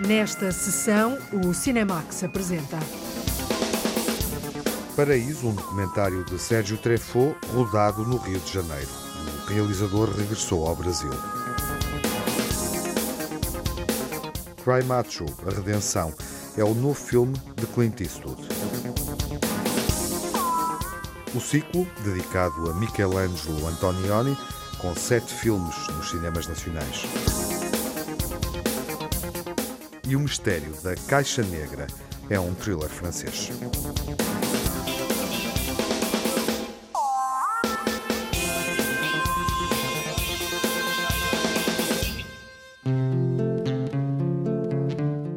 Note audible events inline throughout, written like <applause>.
Nesta sessão, o Cinemax apresenta. Paraíso, um documentário de Sérgio Treffaut, rodado no Rio de Janeiro. O realizador regressou ao Brasil. Cry Macho, A Redenção, é o novo filme de Clint Eastwood. O ciclo, dedicado a Michelangelo Antonioni, com sete filmes nos cinemas nacionais. E o Mistério da Caixa Negra é um thriller francês.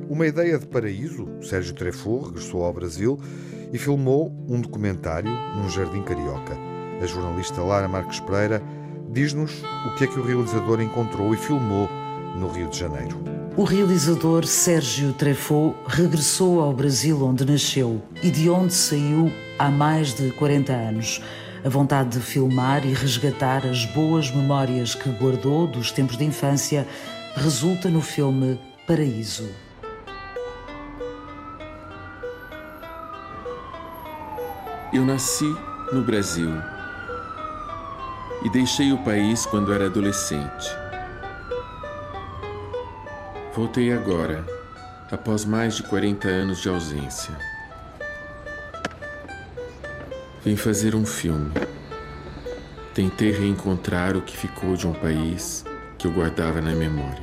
Uma ideia de paraíso, Sérgio Treffaut regressou ao Brasil e filmou um documentário num jardim carioca. A jornalista Lara Marques Pereira diz-nos o que é que o realizador encontrou e filmou no Rio de Janeiro. O realizador Sérgio Treffaut regressou ao Brasil onde nasceu e de onde saiu há mais de 40 anos. A vontade de filmar e resgatar as boas memórias que guardou dos tempos de infância resulta no filme Paraíso. Eu nasci no Brasil e deixei o país quando era adolescente. Voltei agora, após mais de 40 anos de ausência. Vim fazer um filme. Tentei reencontrar o que ficou de um país que eu guardava na memória.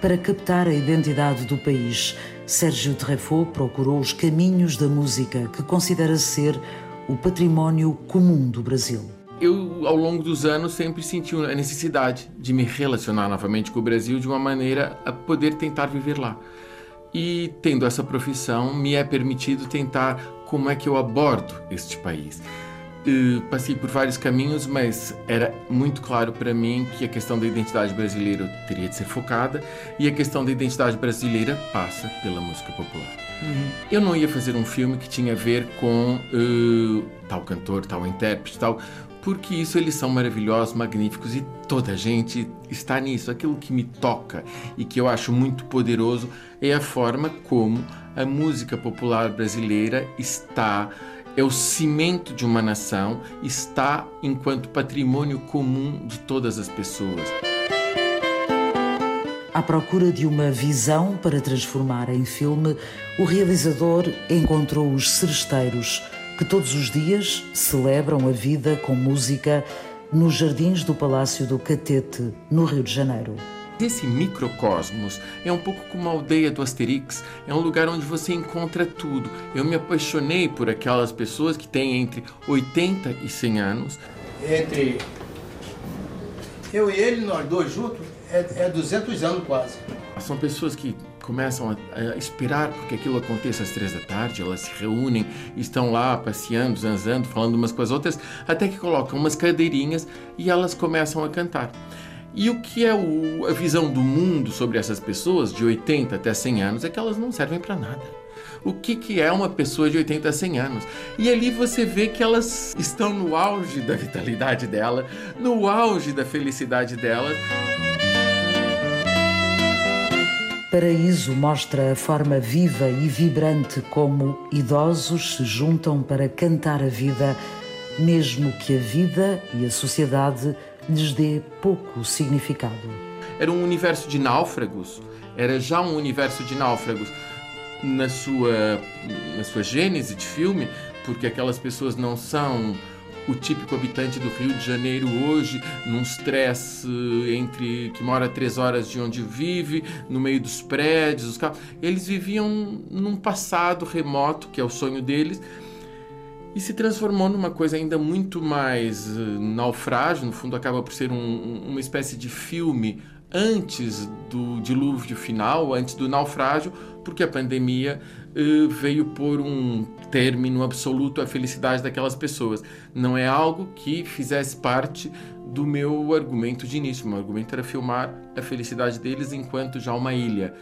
Para captar a identidade do país, Sérgio Treffaut procurou os caminhos da música que considera ser o património comum do Brasil. Eu, ao longo dos anos, sempre senti a necessidade de me relacionar novamente com o Brasil de uma maneira a poder tentar viver lá. E tendo essa profissão, me é permitido tentar como é que eu abordo este país. Passei por vários caminhos, mas era muito claro para mim que a questão da identidade brasileira teria de ser focada e a questão da identidade brasileira passa pela música popular. Eu não ia fazer um filme que tinha a ver com uh, tal cantor, tal intérprete, tal, porque isso eles são maravilhosos, magníficos e toda a gente está nisso. Aquilo que me toca e que eu acho muito poderoso é a forma como a música popular brasileira está é o cimento de uma nação, está enquanto patrimônio comum de todas as pessoas. À procura de uma visão para transformar em filme, o realizador encontrou os seresteiros, que todos os dias celebram a vida com música nos jardins do Palácio do Catete, no Rio de Janeiro. Esse microcosmos é um pouco como a aldeia do Asterix, é um lugar onde você encontra tudo. Eu me apaixonei por aquelas pessoas que têm entre 80 e 100 anos. Entre eu e ele, nós dois juntos, é, é 200 anos quase. São pessoas que começam a, a, esperar porque aquilo aconteça às três da tarde, elas se reúnem, estão lá passeando, zanzando, falando umas com as outras, até que colocam umas cadeirinhas e elas começam a cantar. E o que é o, a visão do mundo sobre essas pessoas de 80 até 100 anos é que elas não servem para nada. O que, que é uma pessoa de 80 a 100 anos? E ali você vê que elas estão no auge da vitalidade dela, no auge da felicidade delas. Paraíso mostra a forma viva e vibrante como idosos se juntam para cantar a vida, mesmo que a vida e a sociedade lhes dê pouco significado. Era um universo de náufragos, era já um universo de náufragos na sua, na sua gênese de filme, porque aquelas pessoas não são o típico habitante do Rio de Janeiro hoje, num stress entre que mora três horas de onde vive, no meio dos prédios, os carros. Eles viviam num passado remoto, que é o sonho deles, e se transformou numa coisa ainda muito mais uh, naufrágio, no fundo acaba por ser um, uma espécie de filme antes do dilúvio final, antes do naufrágio, porque a pandemia veio por um término absoluto à felicidade daquelas pessoas. Não é algo que fizesse parte do meu argumento de início. Meu argumento era filmar a felicidade deles enquanto já uma ilha.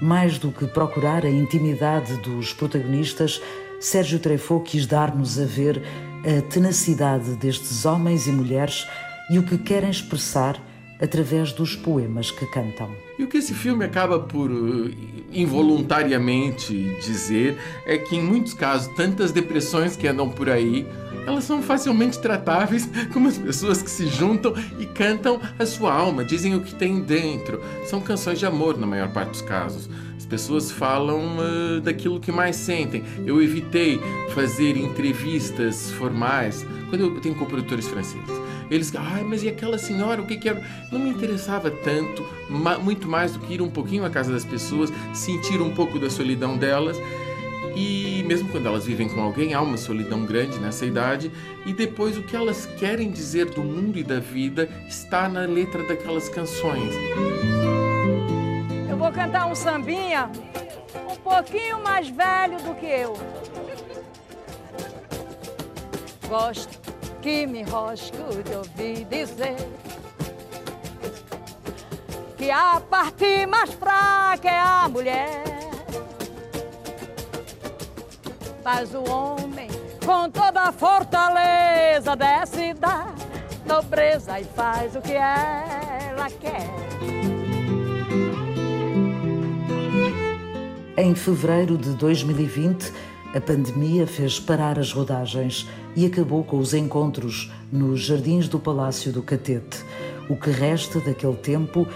Mais do que procurar a intimidade dos protagonistas, Sérgio Treffaut quis dar-nos a ver a tenacidade destes homens e mulheres e o que querem expressar através dos poemas que cantam. E o que esse filme acaba por uh, involuntariamente dizer é que, em muitos casos, tantas depressões que andam por aí elas são facilmente tratáveis <laughs> como as pessoas que se juntam e cantam a sua alma, dizem o que tem dentro. São canções de amor na maior parte dos casos. As pessoas falam uh, daquilo que mais sentem. Eu evitei fazer entrevistas formais quando eu tenho compositores franceses. Eles, ah, mas e aquela senhora, o que que era? Não me interessava tanto, muito mais do que ir um pouquinho à casa das pessoas, sentir um pouco da solidão delas e mesmo quando elas vivem com alguém, há uma solidão grande nessa idade. E depois o que elas querem dizer do mundo e da vida está na letra daquelas canções. Eu vou cantar um sambinha um pouquinho mais velho do que eu. Gosto que me rosco de ouvir dizer que a parte mais fraca é a mulher Mas o homem, com toda a fortaleza, desce da nobreza e faz o que ela quer. Em fevereiro de 2020, a pandemia fez parar as rodagens e acabou com os encontros nos jardins do Palácio do Catete. O que resta daquele tempo,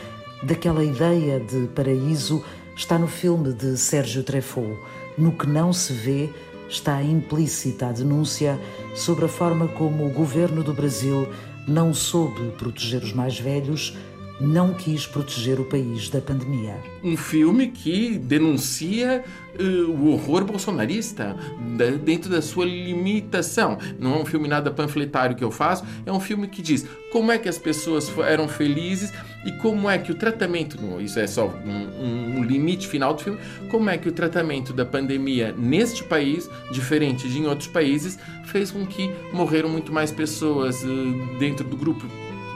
daquela ideia de paraíso, está no filme de Sérgio Treffaut, No que não se vê, está implícita a denúncia sobre a forma como o governo do Brasil não soube proteger os mais velhos, não quis proteger o país da pandemia. Um filme que denuncia uh, o horror bolsonarista da, dentro da sua limitação. Não é um filme nada panfletário que eu faço, é um filme que diz como é que as pessoas eram felizes e como é que o tratamento, isso é só um, um limite final do filme, como é que o tratamento da pandemia neste país, diferente de em outros países, fez com que morreram muito mais pessoas uh, dentro do grupo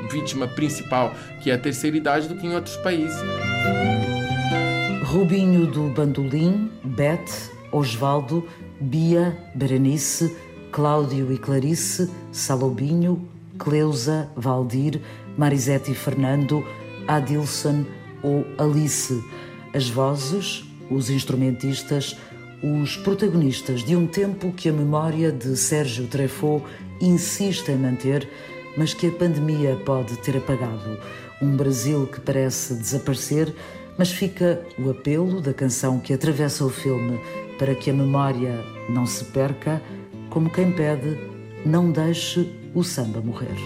vítima principal, que é a terceira idade, do que em outros países. Rubinho do Bandolim, Beth, Osvaldo, Bia, Berenice, Cláudio e Clarice, Salobinho, Cleusa, Valdir, Marisete e Fernando, Adilson ou Alice. As vozes, os instrumentistas, os protagonistas de um tempo que a memória de Sérgio Treffaut insiste em manter mas que a pandemia pode ter apagado. Um Brasil que parece desaparecer, mas fica o apelo da canção que atravessa o filme para que a memória não se perca, como quem pede, não deixe o samba morrer.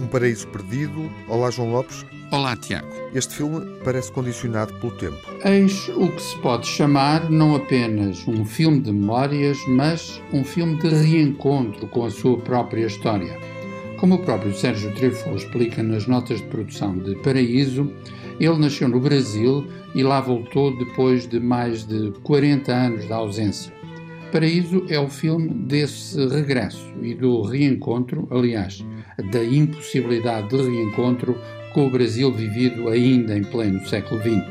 Um paraíso perdido. Olá, João Lopes. Olá, Tiago. Este filme parece condicionado pelo tempo. Eis o que se pode chamar não apenas um filme de memórias, mas um filme de reencontro com a sua própria história. Como o próprio Sérgio Treffaut explica nas notas de produção de Paraíso, ele nasceu no Brasil e lá voltou depois de mais de 40 anos de ausência. Paraíso é o filme desse regresso e do reencontro, aliás, da impossibilidade de reencontro com o Brasil vivido ainda em pleno século XX.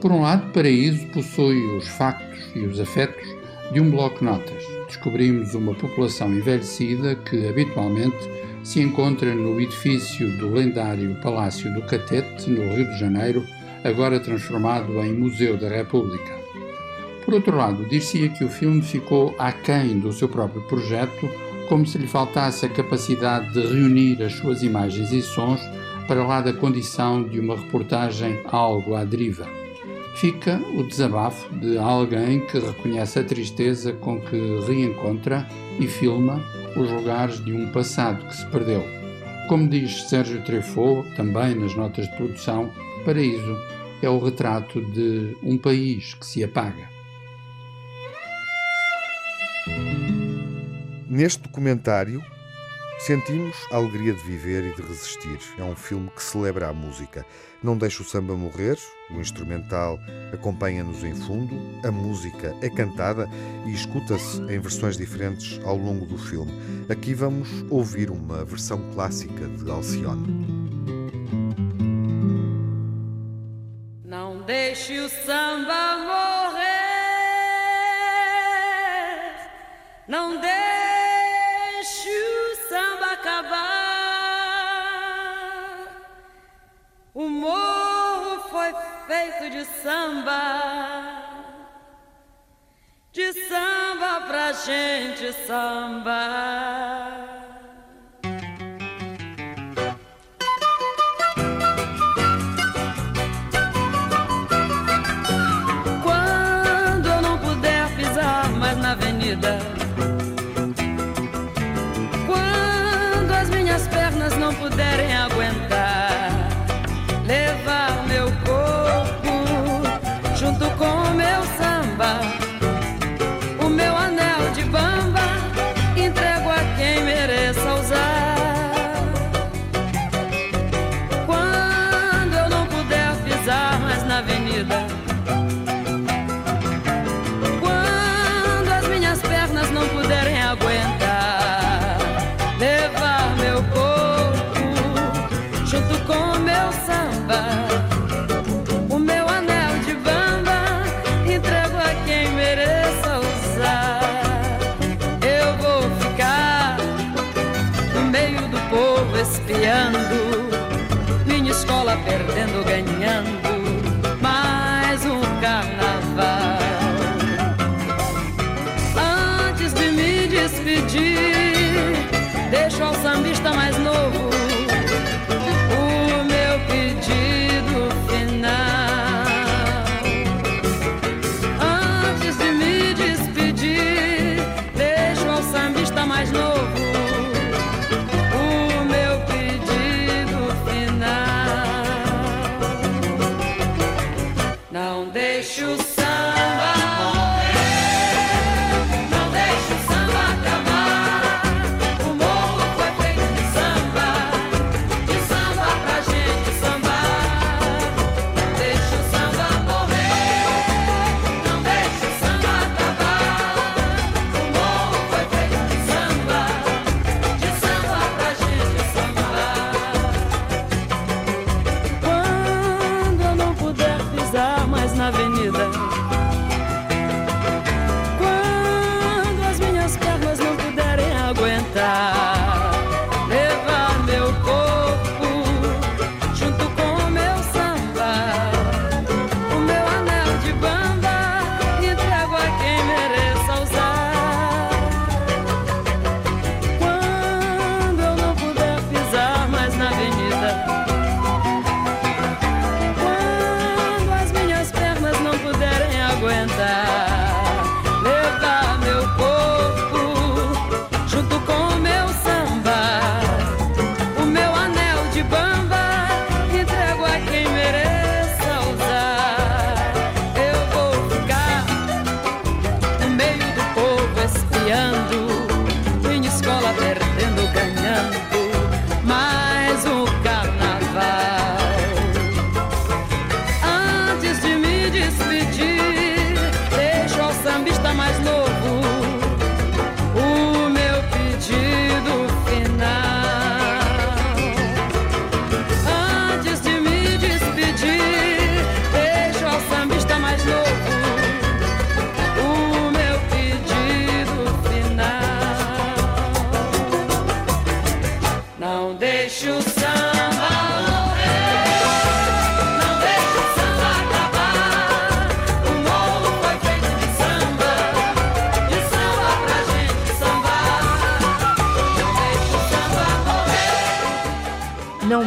Por um lado, Paraíso possui os factos e os afetos de um bloco notas. Descobrimos uma população envelhecida que habitualmente se encontra no edifício do lendário Palácio do Catete, no Rio de Janeiro, agora transformado em Museu da República. Por outro lado, dir-se-ia que o filme ficou aquém do seu próprio projeto, como se lhe faltasse a capacidade de reunir as suas imagens e sons para lá da condição de uma reportagem algo à deriva. Fica o desabafo de alguém que reconhece a tristeza com que reencontra e filma os lugares de um passado que se perdeu. Como diz Sérgio Treffaut, também nas notas de produção, Paraíso é o retrato de um país que se apaga. Neste documentário, Sentimos a alegria de viver e de resistir. É um filme que celebra a música. Não deixa o samba morrer, o instrumental acompanha-nos em fundo, a música é cantada e escuta-se em versões diferentes ao longo do filme. Aqui vamos ouvir uma versão clássica de Alcione. Não deixe o samba morrer. Não deixe acabar. O morro foi feito de samba. De samba pra gente samba.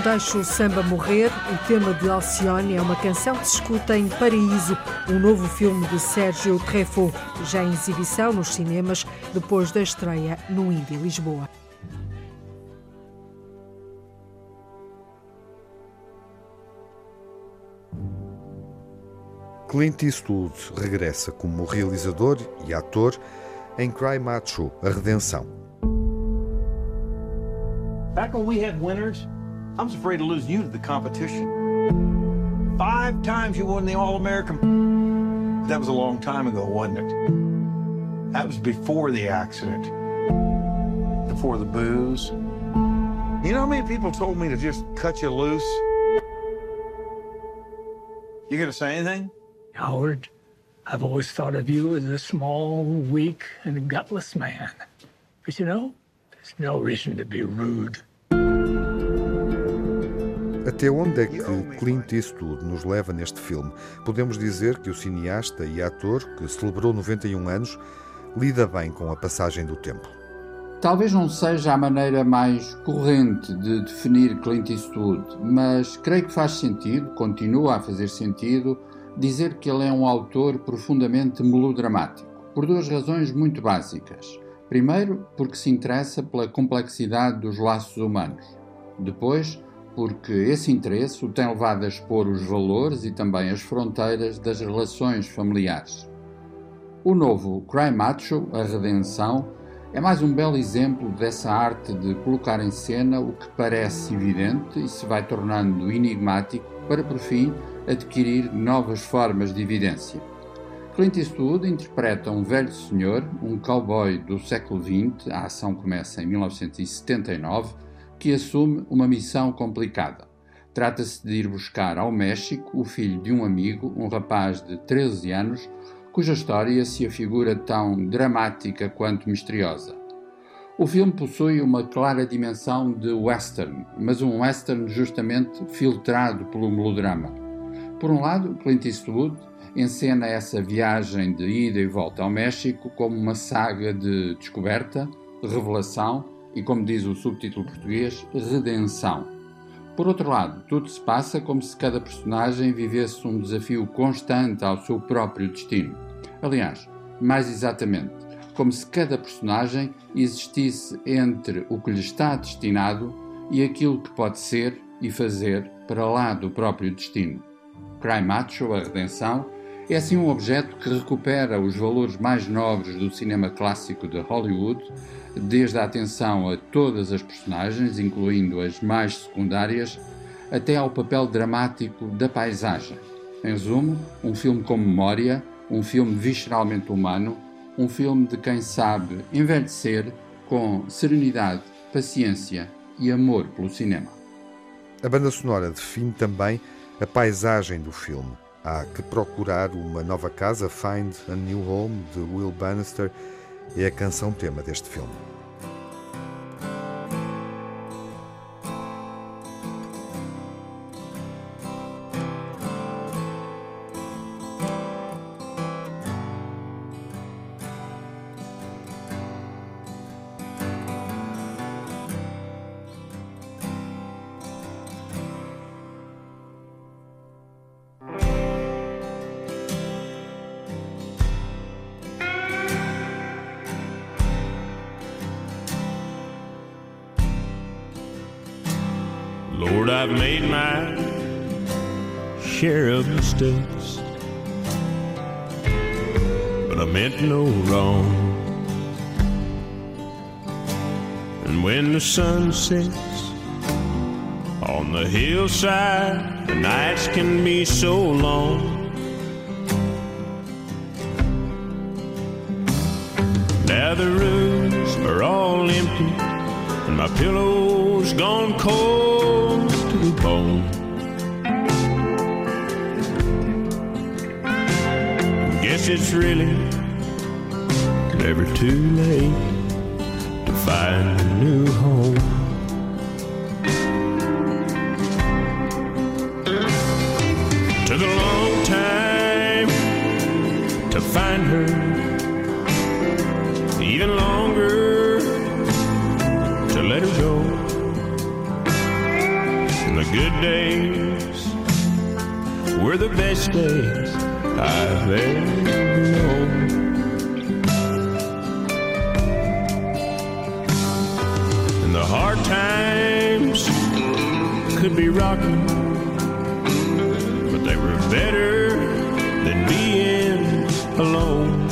Deixa o Samba Morrer, o tema de Alcione é uma canção que se escuta em Paraíso, um novo filme de Sérgio Treffaut, já em exibição nos cinemas depois da estreia no Indy Lisboa. Clint Eastwood regressa como realizador e ator em Cry Macho, A Redenção. Back when we had winners, I was afraid to lose you to the competition. Five times you won the All American. That was a long time ago, wasn't it? That was before the accident, before the booze. You know how many people told me to just cut you loose? You gonna say anything? Howard, I've always thought of you as a small, weak, and gutless man. But you know, there's no reason to be rude. Até onde é que Clint Eastwood nos leva neste filme? Podemos dizer que o cineasta e ator, que celebrou 91 anos, lida bem com a passagem do tempo. Talvez não seja a maneira mais corrente de definir Clint Eastwood, mas creio que faz sentido, continua a fazer sentido, dizer que ele é um autor profundamente melodramático, por duas razões muito básicas. Primeiro, porque se interessa pela complexidade dos laços humanos. Depois, porque esse interesse o tem levado a expor os valores e também as fronteiras das relações familiares. O novo Cry Macho, A Redenção, é mais um belo exemplo dessa arte de colocar em cena o que parece evidente e se vai tornando enigmático para, por fim, adquirir novas formas de evidência. Clint Eastwood interpreta um velho senhor, um cowboy do século XX, a ação começa em 1979, que assume uma missão complicada. Trata-se de ir buscar ao México o filho de um amigo, um rapaz de 13 anos, cuja história se afigura tão dramática quanto misteriosa. O filme possui uma clara dimensão de western, mas um western justamente filtrado pelo melodrama. Por um lado, Clint Eastwood encena essa viagem de ida e volta ao México como uma saga de descoberta, revelação e, como diz o subtítulo português, redenção. Por outro lado, tudo se passa como se cada personagem vivesse um desafio constante ao seu próprio destino. Aliás, mais exatamente, como se cada personagem existisse entre o que lhe está destinado e aquilo que pode ser e fazer para lá do próprio destino. Cry Macho, a redenção, é assim um objeto que recupera os valores mais nobres do cinema clássico de Hollywood, desde a atenção a todas as personagens, incluindo as mais secundárias, até ao papel dramático da paisagem. Em resumo, um filme com memória, um filme visceralmente humano, um filme de quem sabe envelhecer com serenidade, paciência e amor pelo cinema. A banda sonora define também a paisagem do filme. Há que procurar uma nova casa, Find a New Home, de Will Bannister, é a canção tema deste filme. Lord, I've made my share of mistakes, but I meant no wrong. And when the sun sets on the hillside, the nights can be so long. Now the rooms are all empty, and my pillow's gone cold bone. Guess it's really never too late to find a new home. Days I've ever known. And the hard times could be rocky, but they were better than being alone.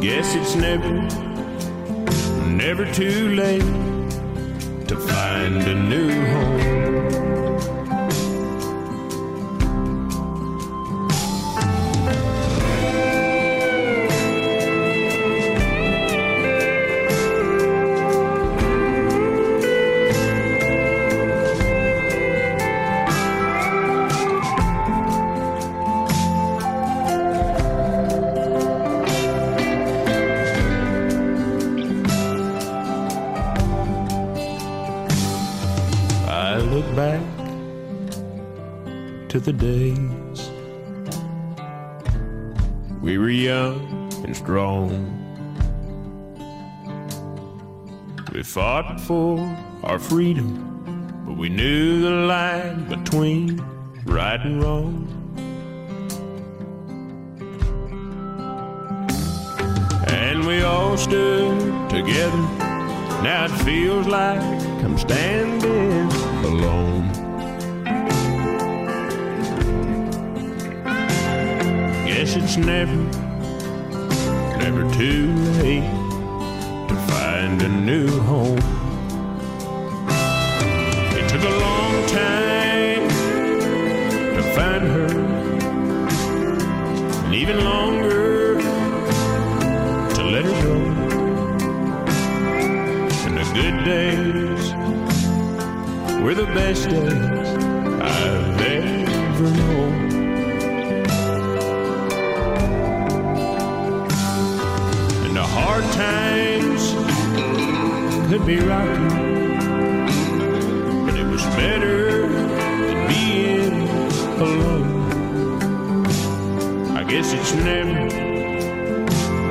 Guess it's never, never too late to find a new home. The days we were young and strong. We fought for our freedom, but we knew the line between right and wrong. And we all stood together. Now it feels like I'm standing alone. Guess it's never, never too late to find a new home. It took a long time to find her, and even longer to let her go. And the good days were the best days I've ever known. Could be rocky, but it was better than being alone. I guess it's never,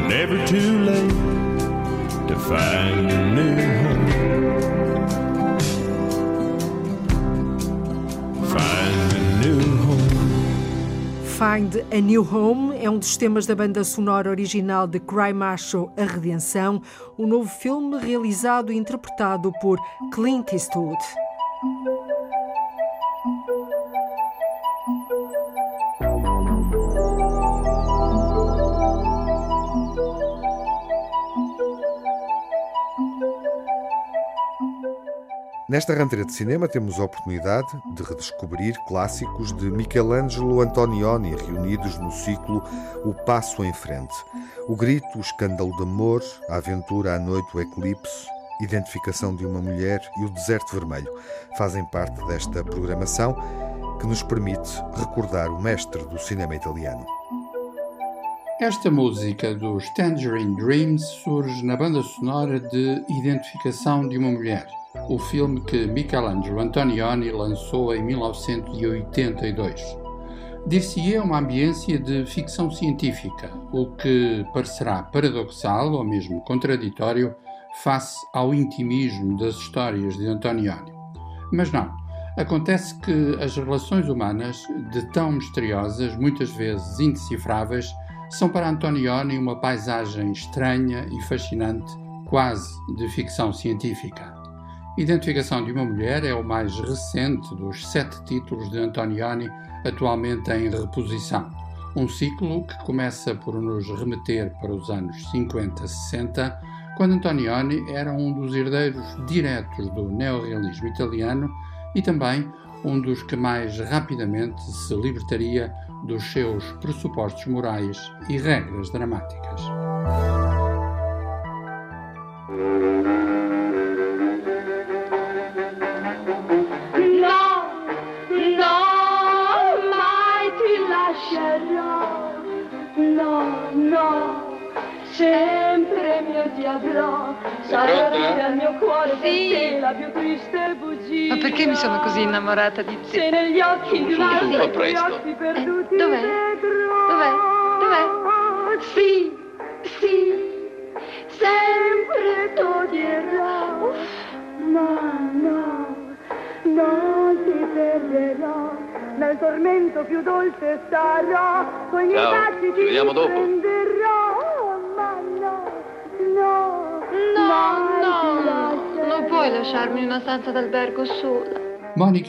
never too late to find a new home. Find a new home. Find a New Home é um dos temas da banda sonora original de Cry Macho, A Redenção, o um novo filme realizado e interpretado por Clint Eastwood. Nesta rentrée de cinema temos a oportunidade de redescobrir clássicos de Michelangelo Antonioni reunidos no ciclo O Passo em Frente. O grito, o escândalo de amor, a aventura à noite, o eclipse, identificação de uma mulher e o deserto vermelho fazem parte desta programação que nos permite recordar o mestre do cinema italiano. Esta música dos Tangerine Dreams surge na banda sonora de Identificação de uma Mulher, o filme que Michelangelo Antonioni lançou em 1982. Dir-se-ia uma ambiência de ficção científica, o que parecerá paradoxal ou mesmo contraditório face ao intimismo das histórias de Antonioni. Mas não. Acontece que as relações humanas, de tão misteriosas, muitas vezes indecifráveis, são para Antonioni uma paisagem estranha e fascinante, quase de ficção científica. Identificação de uma Mulher é o mais recente dos sete títulos de Antonioni atualmente em reposição. Um ciclo que começa por nos remeter para os anos 50-60, quando Antonioni era um dos herdeiros diretos do neorrealismo italiano e também um dos que mais rapidamente se libertaria dos seus pressupostos morais e regras dramáticas. Sempre mio ti avrò. Sarò viva al mio cuore sì. per te la più triste bugia. Ma perché mi sono così innamorata di te? Se negli occhi di un po' presto. occhi perduti Eh, dov'è? Dov'è? Dov'è? Sì, sì, sempre toglierò. No, no, non ti perderò. Nel tormento più dolce starò. Con i Ciao, baci ci ti vediamo dopo. prenderò. No, sola.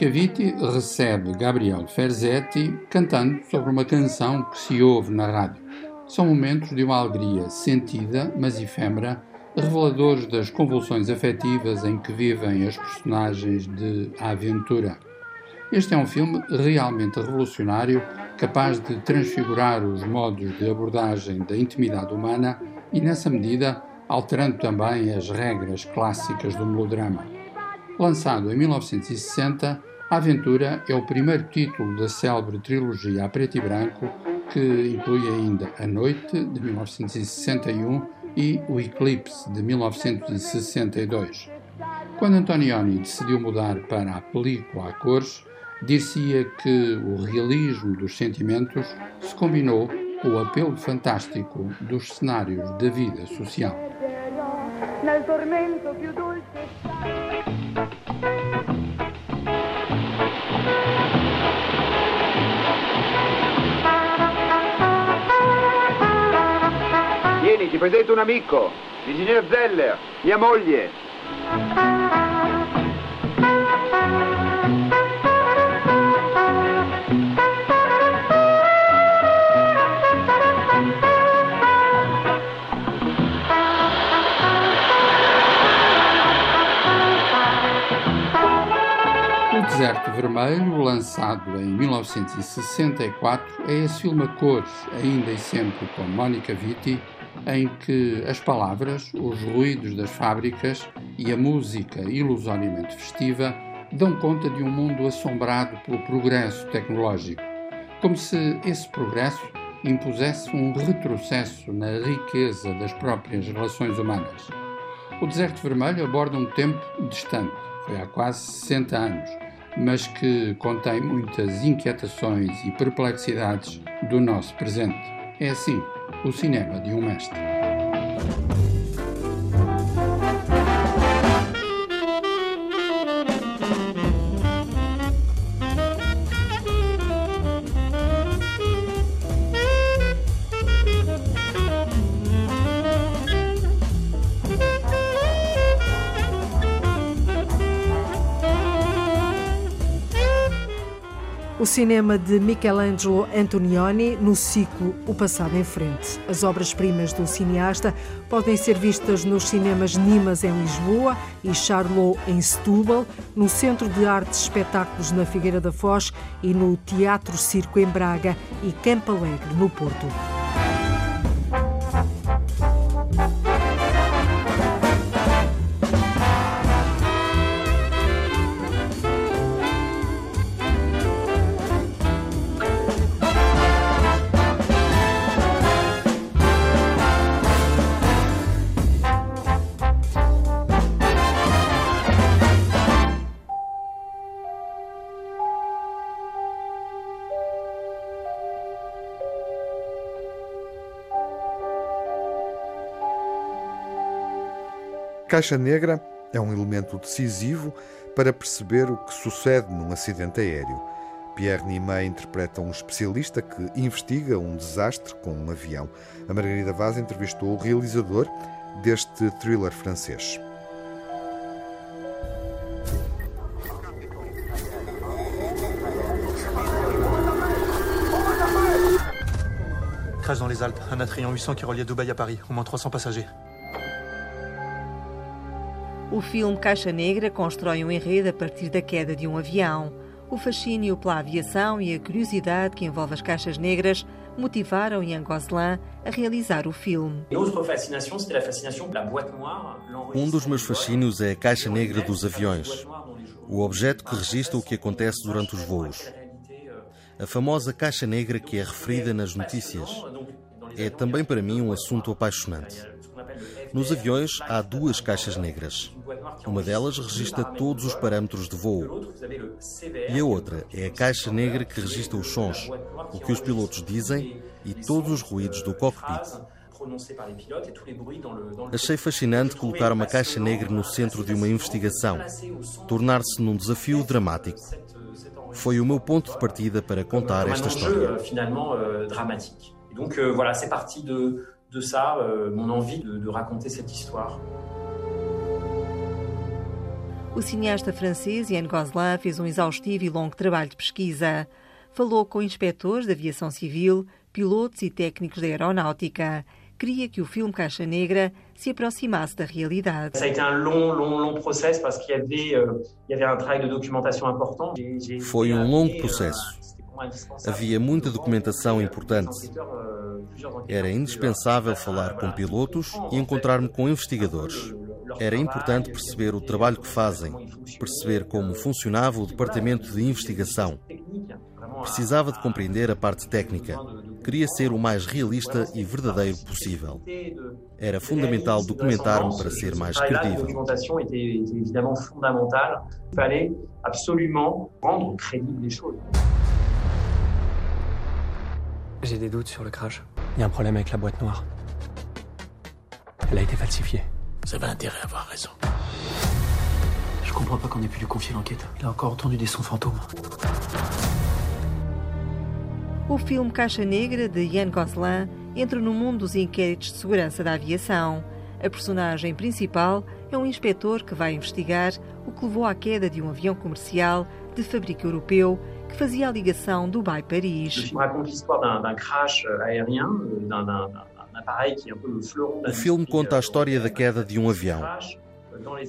Vitti recebe Gabriel Ferzetti cantando sobre uma canção que se ouve na rádio. São momentos de uma alegria sentida, mas efêmera, reveladores das convulsões afetivas em que vivem as personagens de A Aventura. Este é um filme realmente revolucionário, capaz de transfigurar os modos de abordagem da intimidade humana e, nessa medida, alterando também as regras clássicas do melodrama. Lançado em 1960, A Aventura é o primeiro título da célebre trilogia a preto e branco, que inclui ainda A Noite, de 1961, e O Eclipse, de 1962. Quando Antonioni decidiu mudar para a película a cores, dir-se-ia que o realismo dos sentimentos se combinou com o apelo fantástico dos cenários da vida social. Vieni, ti presento un amico, l'ingegner Zeller, mia moglie. Vermelho, lançado em 1964, é esse filme a cores, ainda e sempre com Mónica Vitti, em que as palavras, os ruídos das fábricas e a música ilusoriamente festiva dão conta de um mundo assombrado pelo progresso tecnológico, como se esse progresso impusesse um retrocesso na riqueza das próprias relações humanas. O Deserto Vermelho aborda um tempo distante, foi há quase 60 anos, mas que contém muitas inquietações e perplexidades do nosso presente. É assim o cinema de um mestre. O cinema de Michelangelo Antonioni no ciclo O Passado em Frente. As obras-primas do cineasta podem ser vistas nos cinemas Nimas em Lisboa e Charlot em Setúbal, no Centro de Artes e Espetáculos na Figueira da Foz e no Teatro Circo em Braga e Campo Alegre no Porto. Caixa negra é um elemento decisivo para perceber o que sucede num acidente aéreo. Pierre Nimet interpreta um especialista que investiga um desastre com um avião. A Margarida Vaz entrevistou o realizador deste thriller francês. Crash dans les Alpes, un Atrion 800 qui reliait Dubaï à Paris, au moins 300 passagers. O filme Caixa Negra constrói um enredo a partir da queda de um avião. O fascínio pela aviação e a curiosidade que envolve as caixas negras motivaram Ian Gosselin a realizar o filme. Um dos meus fascínios é a caixa negra dos aviões, o objeto que registra o que acontece durante os voos. A famosa caixa negra que é referida nas notícias. É também para mim um assunto apaixonante. Nos aviões há duas caixas negras. Uma delas registra todos os parâmetros de voo. E a outra é a caixa negra que registra os sons, o que os pilotos dizem e todos os ruídos do cockpit. Achei fascinante colocar uma caixa negra no centro de uma investigação, tornar-se num desafio dramático. Foi o meu ponto de partida para contar esta história. Donc euh, voilà, c'est parti de, de ça, euh, mon envie de, de raconter cette histoire. O cineasta francês Yann Gosselin fez um exaustivo e longo trabalho de pesquisa. Falou com inspectores da aviação civil, pilotos e técnicos da aeronáutica. Queria que o filme Caixa Negra se aproximasse da realidade. Euh, de. Foi um longo processo. Havia muita documentação importante. Era indispensável falar com pilotos e encontrar-me com investigadores. Era importante perceber o trabalho que fazem, perceber como funcionava o departamento de investigação. Precisava de compreender a parte técnica. Queria ser o mais realista e verdadeiro possível. Era fundamental documentar-me para ser mais credível. J'ai des doutes sur le crash. Il y a un problème avec la boîte noire. Elle a été falsifiée. Vous avez intérêt à avoir raison. Je comprends pas qu'on ait pu lui confier l'enquête. Il a encore entendu des sons fantômes. O filme Caixa Negra, de Yann Gosselin, entra no mundo dos inquéritos de segurança da aviação. A personagem principal é um inspetor que vai investigar o que levou à queda de um avião comercial de fabrico europeu que fazia a ligação Dubai-Paris. film raconte l'histoire d'un d'un crash aérien, euh, d'un O filme conta a história da queda de um avião.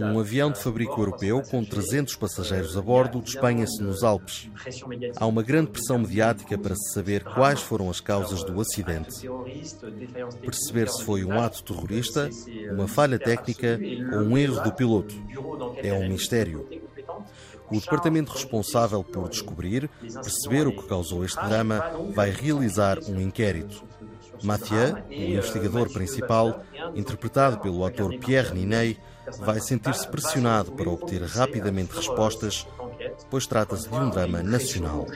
Um avião de fabrico europeu com 300 passageiros a bordo despenha-se nos Alpes. Há uma grande pressão mediática para se saber quais foram as causas do acidente. Perceber se foi um ato terrorista, uma falha técnica ou um erro do piloto. É um mistério. O departamento responsável por descobrir, perceber o que causou este drama, vai realizar um inquérito. Mathieu, o investigador principal, interpretado pelo ator Pierre Ninet, vai sentir-se pressionado para obter rapidamente respostas, pois trata-se de um drama nacional.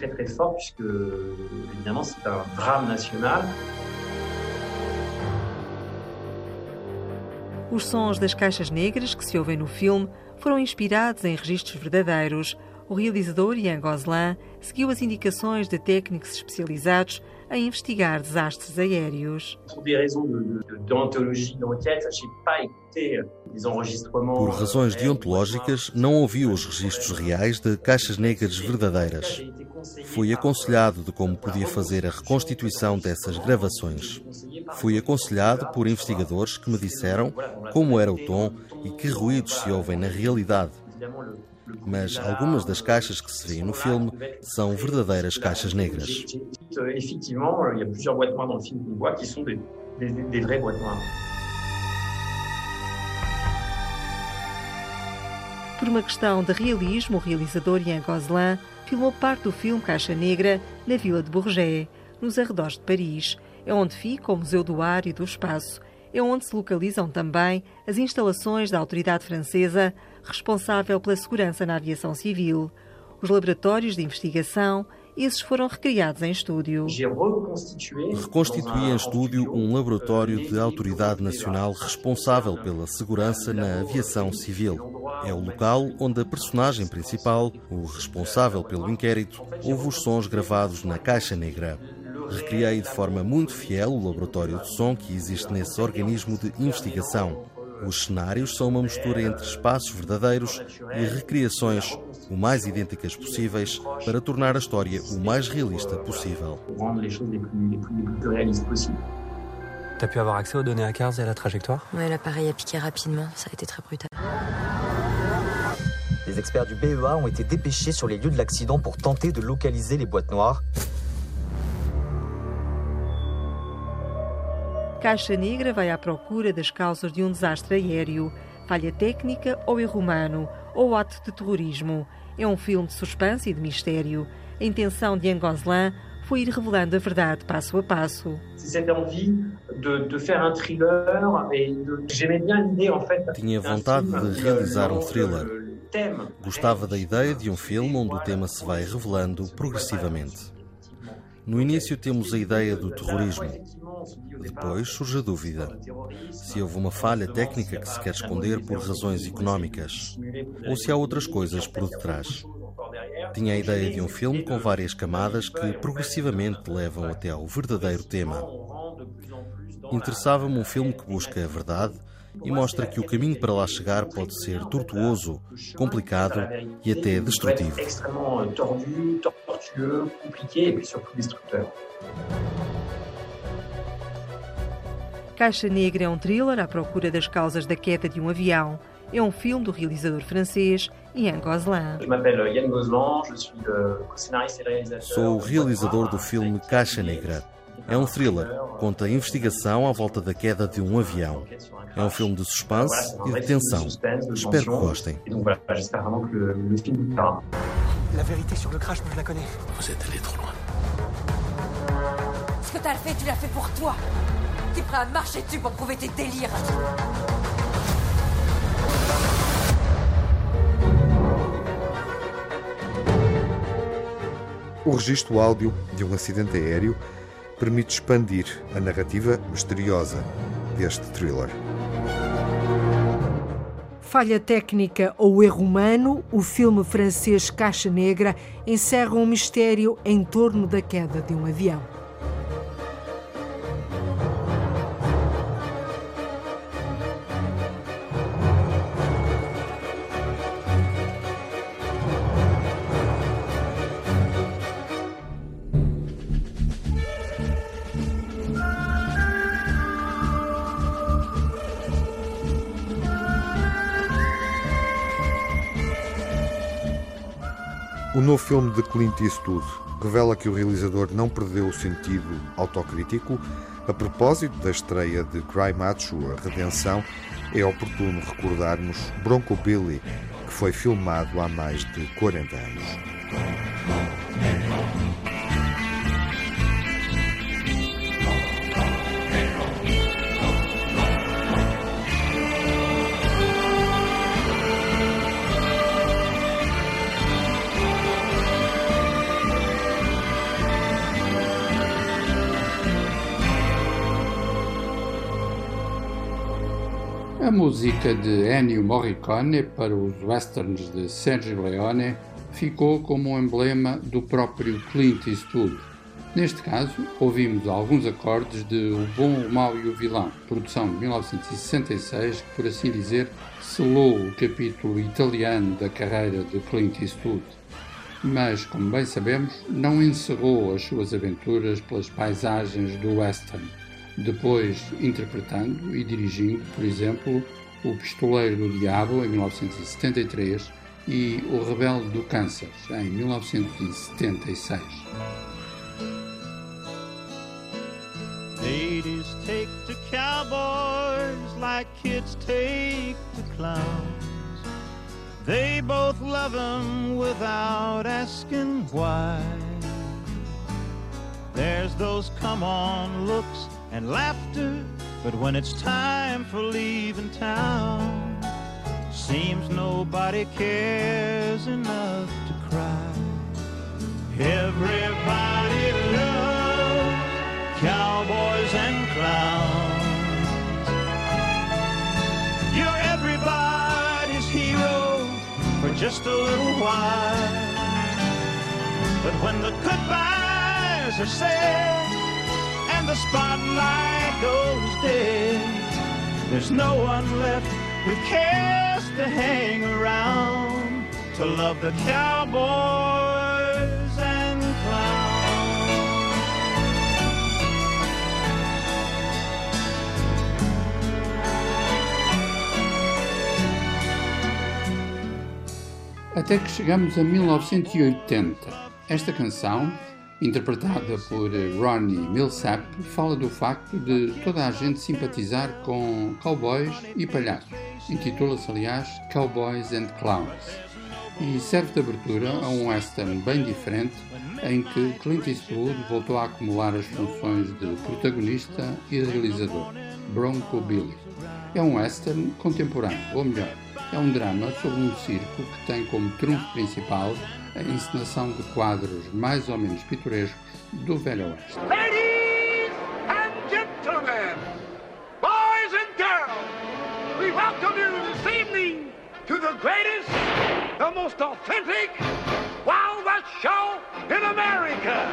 Os sons das caixas negras que se ouvem no filme foram inspirados em registros verdadeiros. O realizador Ian Gosselin seguiu as indicações de técnicos especializados em investigar desastres aéreos. Por razões euh, deontológicas, não ouvi os registros reais de caixas negras verdadeiras. Fui aconselhado de como podia fazer a reconstituição dessas gravações. Fui aconselhado por investigadores que me disseram como era o tom e que ruídos se ouvem na realidade. Mas algumas das caixas que se vêem no filme são verdadeiras caixas negras. J'ai- j'ai- Effectivement, il y a plusieurs boîtes noires dans le film qu'on voit qui sont des, des, des vraies boîtes noires. Por uma questão de realismo, o realizador Ian Gosselin filmou parte do filme Caixa Negra na vila de Bourget, nos arredores de Paris. É onde fica o Museu do Ar e do Espaço. É onde se localizam também as instalações da autoridade francesa responsável pela segurança na aviação civil. Os laboratórios de investigação, esses foram recriados em estúdio. Reconstituí em estúdio um laboratório de autoridade nacional responsável pela segurança na aviação civil. É o local onde a personagem principal, o responsável pelo inquérito, ouve os sons gravados na caixa negra. Recriei de forma muito fiel o laboratório de som que existe nesse organismo de investigação. Os cenários são uma mistura entre espaços verdadeiros e recriações o mais idênticas possíveis para tornar a história o mais realista possível. pour rendre les choses les plus, les plus, les plus réalistes possibles. T'as pu avoir accès aux données à Cars et à la trajectoire? Ouais, l'appareil a piqué rapidement, ça a été très brutal. Les experts du BEA ont été dépêchés sur les lieux de l'accident pour tenter de localiser les boîtes noires. Caixa Negra vai à procura das causas de um desastre aéreo, falha técnica ou erro humano, ou ato de terrorismo. É um filme de suspense e de mistério. A intenção de Ian Gosselin foi ir revelando a verdade passo a passo. C'est cette envie de, de faire un thriller et de- j'aimais bien l'idée en fait. Tinha vontade de realizar um thriller. Gostava da ideia de um filme onde o tema se vai revelando progressivamente. No início temos a ideia do terrorismo. Depois surge a dúvida. Se houve uma falha técnica que se quer esconder por razões económicas. Ou se há outras coisas por detrás. Tinha a ideia de um filme com várias camadas que progressivamente levam até ao verdadeiro tema. Interessava-me um filme que busca a verdade e mostra que o caminho para lá chegar pode ser tortuoso, complicado e até destrutivo. Caixa Negra é um thriller à procura das causas da queda de um avião. É um filme do realizador francês Ian Gosselin. Réalisateur. Sou o realizador do filme Caixa Negra. É um thriller, conta a investigação à volta da queda de um avião. É um filme de suspense e de tensão. Espero que gostem. La vérité sur le crash, moi je la connais. Vous êtes allé trop loin. Ce que t'as fait, tu l'as fait pour toi. T'es prêt à marcher dessus pour prouver tes délires O registro áudio de um acidente aéreo permite expandir a narrativa misteriosa deste thriller. Falha técnica ou erro humano, o filme francês Caixa Negra encerra um mistério em torno da queda de um avião. O novo filme de Clint Eastwood revela que o realizador não perdeu o sentido autocrítico. A propósito da estreia de Cry Macho, A Redenção, é oportuno recordarmos Bronco Billy, que foi filmado há mais de 40 anos. A música de Ennio Morricone para os westerns de Sergio Leone ficou como um emblema do próprio Clint Eastwood. Neste caso, ouvimos alguns acordes de O Bom, o Mau e o Vilão, produção de 1966, que, por assim dizer, selou o capítulo italiano da carreira de Clint Eastwood. Mas, como bem sabemos, não encerrou as suas aventuras pelas paisagens do western depois interpretando e dirigindo, por exemplo, O Pistoleiro do Diabo, em 1973, e O Rebelde do Kansas, em 1976. Ladies take to cowboys like kids take to clowns. They both love 'em without asking why. There's those come on looks and laughter, but when it's time for leaving town, seems nobody cares enough to cry. Everybody loves cowboys and clowns. You're everybody's hero for just a little while. But when the goodbyes are said, the spotlight goes dead, there's no one left who cares to hang around to love the cowboys and clowns. Até que chegamos a 1980. Esta canção interpretada por Ronnie Millsap, fala do facto de toda a gente simpatizar com cowboys e palhaços. Intitula-se, aliás, Cowboys and Clowns. E serve de abertura a um western bem diferente, em que Clint Eastwood voltou a acumular as funções de protagonista e realizador, Bronco Billy. É um western contemporâneo, ou melhor, é um drama sobre um circo que tem como trunfo principal a encenação de quadros mais ou menos pitorescos do Velho Oeste. Ladies and gentlemen, boys and girls, we welcome you this evening to the greatest, the most authentic Wild West show in America.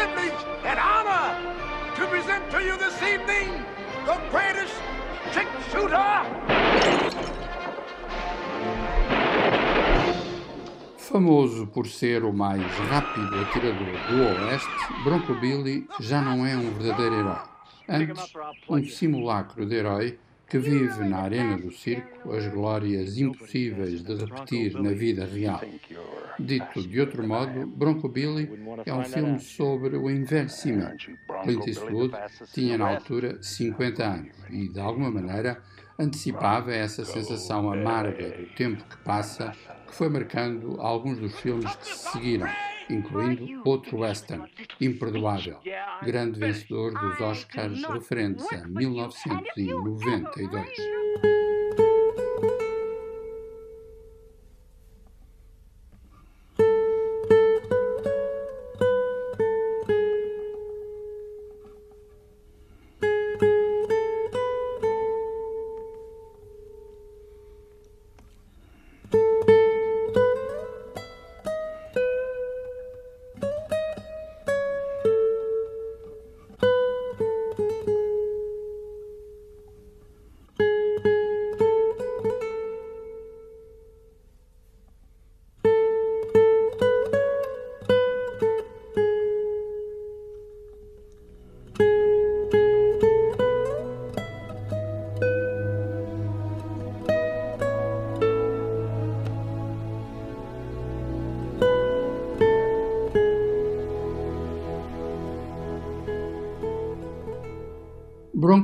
Privilege and honor to present to you this evening the greatest six shooter. Famoso por ser o mais rápido atirador do Oeste, Bronco Billy já não é um verdadeiro herói. Antes, um simulacro de herói que vive na arena do circo as glórias impossíveis de repetir na vida real. Dito de outro modo, Bronco Billy é um filme sobre o envelhecimento. Clint Eastwood tinha na altura 50 anos e, de alguma maneira, antecipava essa sensação amarga do tempo que passa que foi marcando alguns dos filmes que se seguiram, incluindo outro western, Imperdoável, grande vencedor dos Oscars referentes a 1992.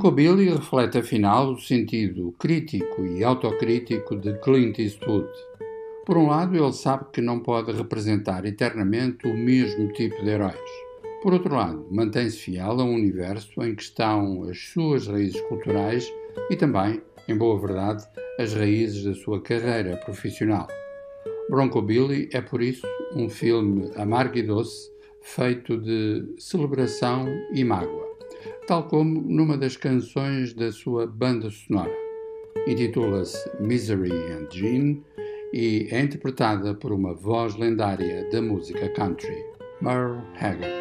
Bronco Billy reflete afinal o sentido crítico e autocrítico de Clint Eastwood. Por um lado, ele sabe que não pode representar eternamente o mesmo tipo de heróis. Por outro lado, mantém-se fiel a um universo em que estão as suas raízes culturais e também, em boa verdade, as raízes da sua carreira profissional. Bronco Billy é, por isso, um filme amargo e doce, feito de celebração e mágoa tal como numa das canções da sua banda sonora. Intitula-se Misery and Gene e é interpretada por uma voz lendária da música country, Merle Haggard.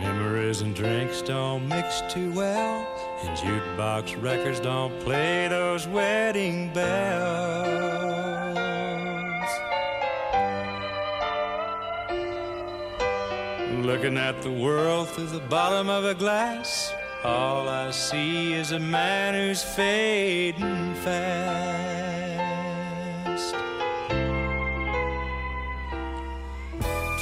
Memories and drinks don't mix too well, and jukebox records don't play those wedding bells. Looking at the world through the bottom of a glass, all I see is a man who's fading fast.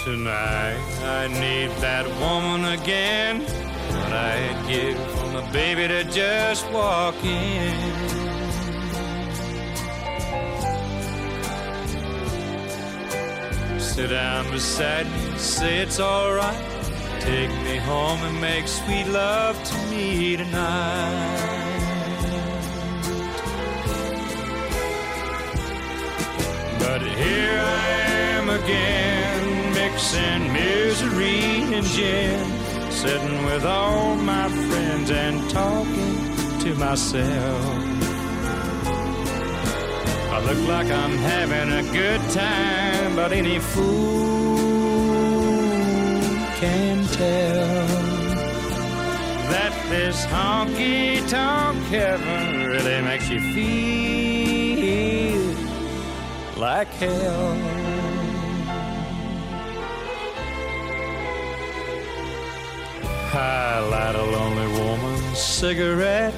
Tonight I need that woman again, what I'd give from a baby to just walk in. Sit down beside me, say it's alright. Take me home and make sweet love to me tonight. But here I am again, mixing misery and gin, sitting with all my friends and talking to myself. I look like I'm having a good time, but any fool can tell that this honky tonk heaven really makes you feel like hell. I light a lonely woman's cigarette,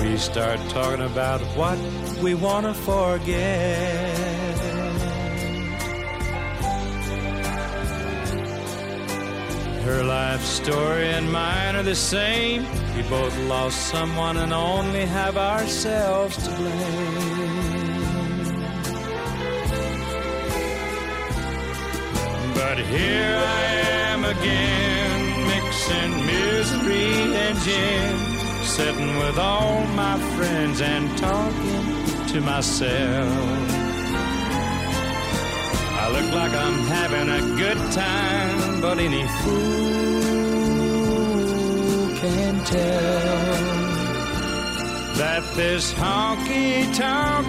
we start talking about what we want to forget. Her life story and mine are the same. We both lost someone and only have ourselves to blame. But here I am again, mixing misery and gin sitting with all my friends and talking to myself. I look like I'm having a good time, but any fool can tell that this honky tonk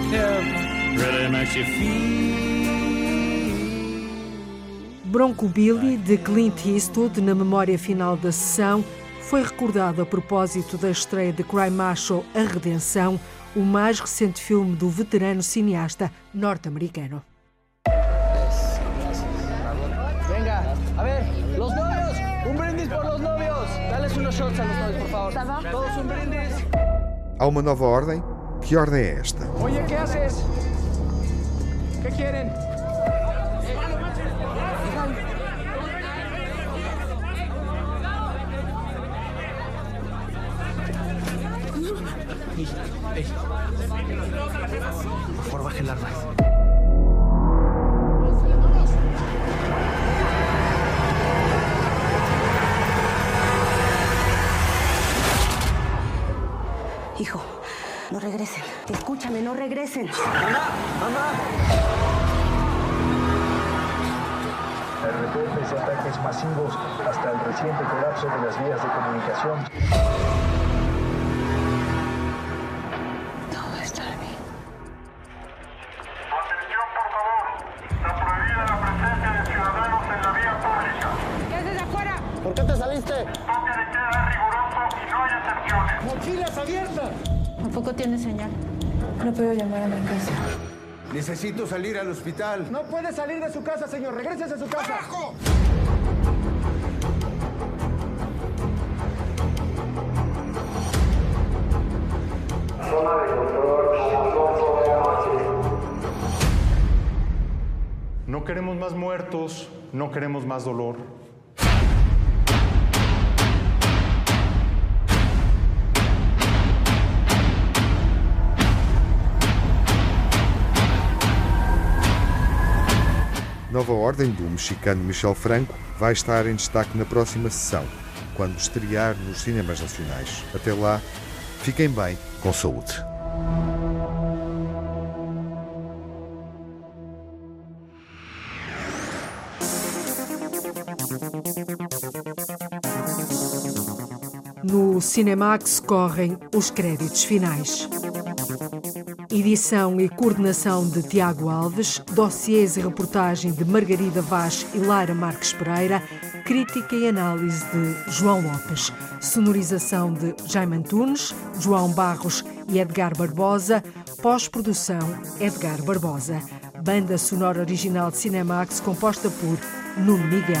really makes you feel. Bronco Billy, de Clint Eastwood, na memória final da sessão, foi recordado a propósito da estreia de Cry Macho A Redenção, o mais recente filme do veterano cineasta norte-americano. Venga, a ver, los novios, un brindis por los novios. Dales unos shots a los novios, por favor. Todos un brindis. Há uma nova ordem? Que ordem é esta? Oye, ¿qué haces? ¿Qué quieren? Ey. Por favor, baje el arma. Hijo, no regresen. Escúchame, no regresen. ¡Mamá! ¡Mamá! De ataques masivos hasta el reciente colapso de las vías de comunicación. Necesito salir al hospital. No puede salir de su casa, señor. Regrese a su casa. No queremos más muertos, no queremos más dolor. Nova Ordem do mexicano Michel Franco vai estar em destaque na próxima sessão, quando estrear nos cinemas nacionais. Até lá, fiquem bem, com saúde. No Cinemax correm os créditos finais. Edição e coordenação de Tiago Alves, dossiês e reportagem de Margarida Vaz e Lara Marques Pereira, crítica e análise de João Lopes, sonorização de Jaime Antunes, João Barros e Edgar Barbosa, pós-produção Edgar Barbosa. Banda sonora original de Cinemax composta por Nuno Miguel.